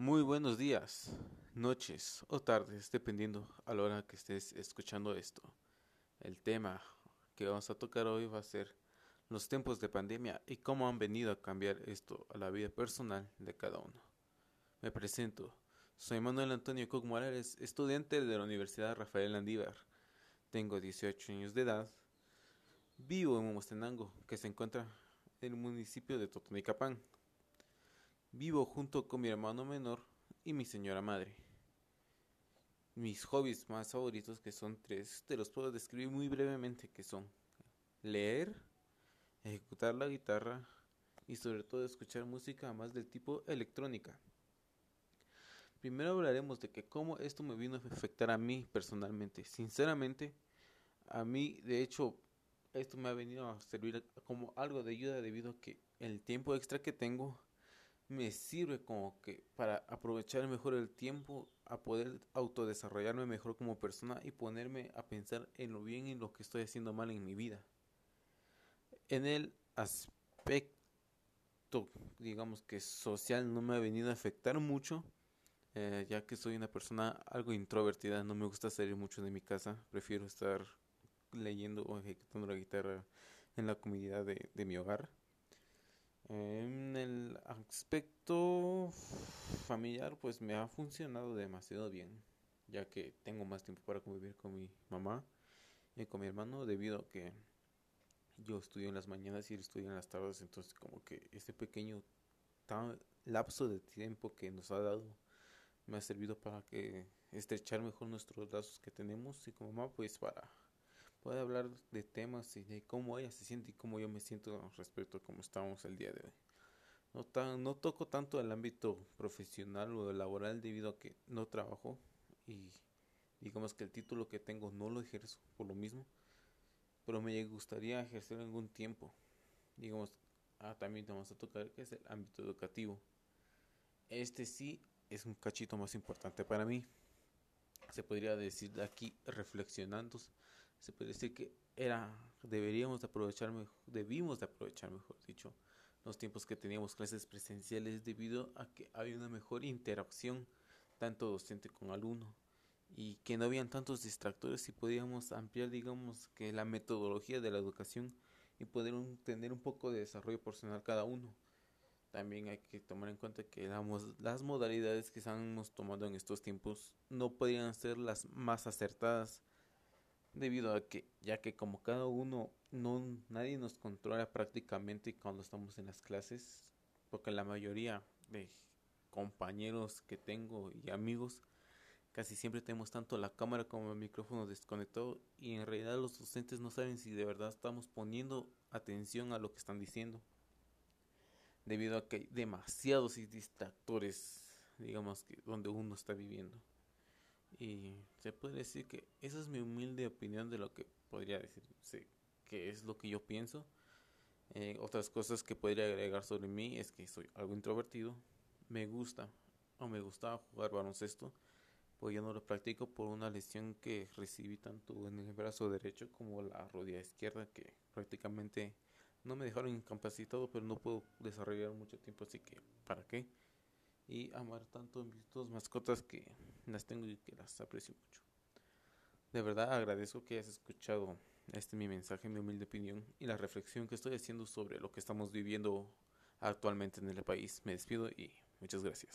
Muy buenos días, noches o tardes, dependiendo a la hora que estés escuchando esto. El tema que vamos a tocar hoy va a ser los tiempos de pandemia y cómo han venido a cambiar esto a la vida personal de cada uno. Me presento, soy Manuel Antonio Coc Morales, estudiante de la Universidad Rafael Andívar. Tengo 18 años de edad. Vivo en Mostenango, que se encuentra en el municipio de Totonicapán. Vivo junto con mi hermano menor y mi señora madre. Mis hobbies más favoritos, que son tres, te los puedo describir muy brevemente, que son leer, ejecutar la guitarra y sobre todo escuchar música más del tipo electrónica. Primero hablaremos de que cómo esto me vino a afectar a mí personalmente. Sinceramente, a mí de hecho esto me ha venido a servir como algo de ayuda debido a que el tiempo extra que tengo me sirve como que para aprovechar mejor el tiempo, a poder autodesarrollarme mejor como persona y ponerme a pensar en lo bien y lo que estoy haciendo mal en mi vida. En el aspecto, digamos que social, no me ha venido a afectar mucho, eh, ya que soy una persona algo introvertida, no me gusta salir mucho de mi casa, prefiero estar leyendo o ejecutando la guitarra en la comunidad de, de mi hogar. En el aspecto familiar, pues me ha funcionado demasiado bien, ya que tengo más tiempo para convivir con mi mamá y con mi hermano, debido a que yo estudio en las mañanas y él estudia en las tardes, entonces como que este pequeño lapso de tiempo que nos ha dado me ha servido para que estrechar mejor nuestros lazos que tenemos y como mamá pues para poder hablar de temas y de cómo ella se siente y cómo yo me siento respecto a cómo estamos el día de hoy. No, tan, no toco tanto el ámbito profesional o laboral debido a que no trabajo y digamos que el título que tengo no lo ejerzo por lo mismo, pero me gustaría ejercer algún tiempo. Digamos, ah, también vamos a tocar que es el ámbito educativo. Este sí es un cachito más importante para mí. Se podría decir de aquí reflexionando se puede decir que era deberíamos de aprovechar debimos de aprovechar mejor dicho los tiempos que teníamos clases presenciales debido a que había una mejor interacción tanto docente con alumno y que no habían tantos distractores y podíamos ampliar digamos que la metodología de la educación y poder tener un poco de desarrollo personal cada uno. También hay que tomar en cuenta que las modalidades que estamos tomando en estos tiempos no podrían ser las más acertadas debido a que ya que como cada uno no nadie nos controla prácticamente cuando estamos en las clases porque la mayoría de compañeros que tengo y amigos casi siempre tenemos tanto la cámara como el micrófono desconectado y en realidad los docentes no saben si de verdad estamos poniendo atención a lo que están diciendo. Debido a que hay demasiados distractores digamos que donde uno está viviendo y se puede decir que esa es mi humilde opinión de lo que podría decir, que es lo que yo pienso. Eh, otras cosas que podría agregar sobre mí es que soy algo introvertido, me gusta o me gustaba jugar baloncesto, pues yo no lo practico por una lesión que recibí tanto en el brazo derecho como la rodilla izquierda que prácticamente no me dejaron incapacitado, pero no puedo desarrollar mucho tiempo, así que ¿para qué? Y amar tanto mis dos mascotas que las tengo y que las aprecio mucho. De verdad agradezco que hayas escuchado este mi mensaje, mi humilde opinión y la reflexión que estoy haciendo sobre lo que estamos viviendo actualmente en el país. Me despido y muchas gracias.